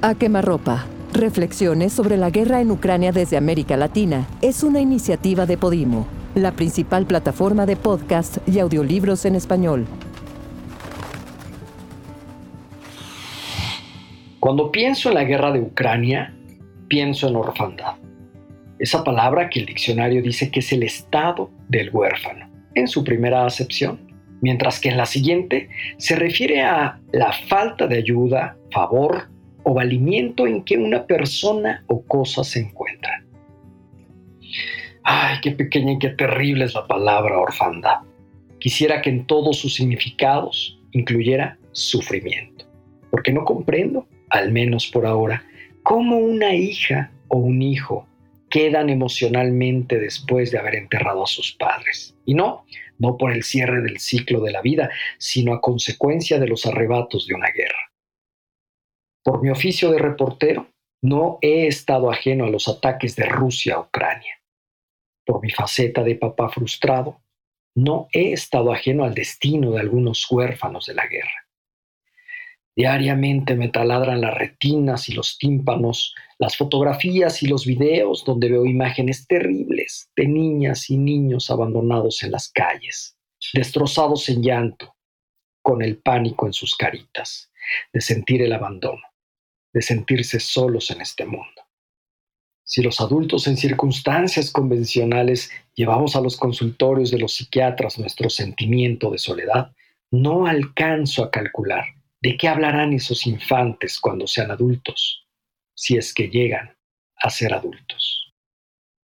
A quemarropa. Reflexiones sobre la guerra en Ucrania desde América Latina es una iniciativa de Podimo, la principal plataforma de podcast y audiolibros en español. Cuando pienso en la guerra de Ucrania, pienso en orfandad. Esa palabra que el diccionario dice que es el estado del huérfano, en su primera acepción, mientras que en la siguiente se refiere a la falta de ayuda, favor o valimiento en que una persona o cosa se encuentra. Ay, qué pequeña y qué terrible es la palabra orfandad. Quisiera que en todos sus significados incluyera sufrimiento, porque no comprendo, al menos por ahora, cómo una hija o un hijo quedan emocionalmente después de haber enterrado a sus padres. Y no, no por el cierre del ciclo de la vida, sino a consecuencia de los arrebatos de una guerra. Por mi oficio de reportero, no he estado ajeno a los ataques de Rusia a Ucrania. Por mi faceta de papá frustrado, no he estado ajeno al destino de algunos huérfanos de la guerra. Diariamente me taladran las retinas y los tímpanos, las fotografías y los videos donde veo imágenes terribles de niñas y niños abandonados en las calles, destrozados en llanto, con el pánico en sus caritas, de sentir el abandono, de sentirse solos en este mundo. Si los adultos en circunstancias convencionales llevamos a los consultorios de los psiquiatras nuestro sentimiento de soledad, no alcanzo a calcular ¿De qué hablarán esos infantes cuando sean adultos, si es que llegan a ser adultos?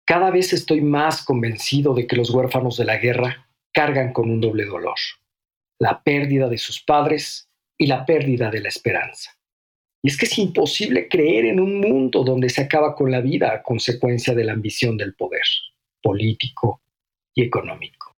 Cada vez estoy más convencido de que los huérfanos de la guerra cargan con un doble dolor, la pérdida de sus padres y la pérdida de la esperanza. Es que es imposible creer en un mundo donde se acaba con la vida a consecuencia de la ambición del poder político y económico.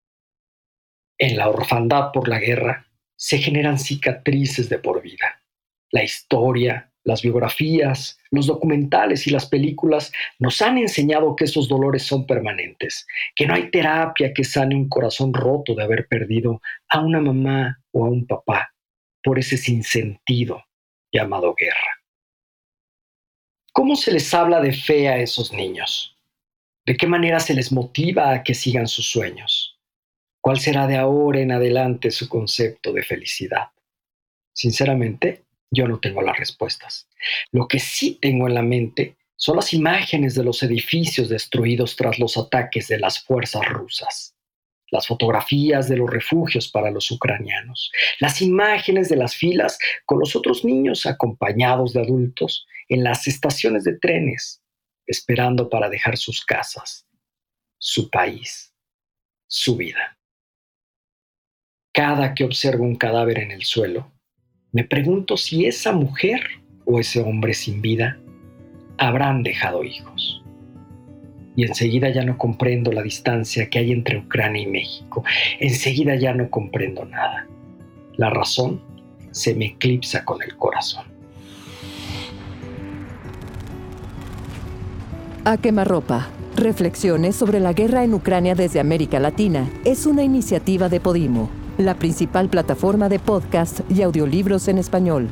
En la orfandad por la guerra, se generan cicatrices de por vida. La historia, las biografías, los documentales y las películas nos han enseñado que esos dolores son permanentes, que no hay terapia que sane un corazón roto de haber perdido a una mamá o a un papá por ese sinsentido llamado guerra. ¿Cómo se les habla de fe a esos niños? ¿De qué manera se les motiva a que sigan sus sueños? ¿Cuál será de ahora en adelante su concepto de felicidad? Sinceramente, yo no tengo las respuestas. Lo que sí tengo en la mente son las imágenes de los edificios destruidos tras los ataques de las fuerzas rusas, las fotografías de los refugios para los ucranianos, las imágenes de las filas con los otros niños acompañados de adultos en las estaciones de trenes, esperando para dejar sus casas, su país, su vida. Cada que observo un cadáver en el suelo, me pregunto si esa mujer o ese hombre sin vida habrán dejado hijos. Y enseguida ya no comprendo la distancia que hay entre Ucrania y México. Enseguida ya no comprendo nada. La razón se me eclipsa con el corazón. A quemarropa. Reflexiones sobre la guerra en Ucrania desde América Latina es una iniciativa de Podimo la principal plataforma de podcast y audiolibros en español.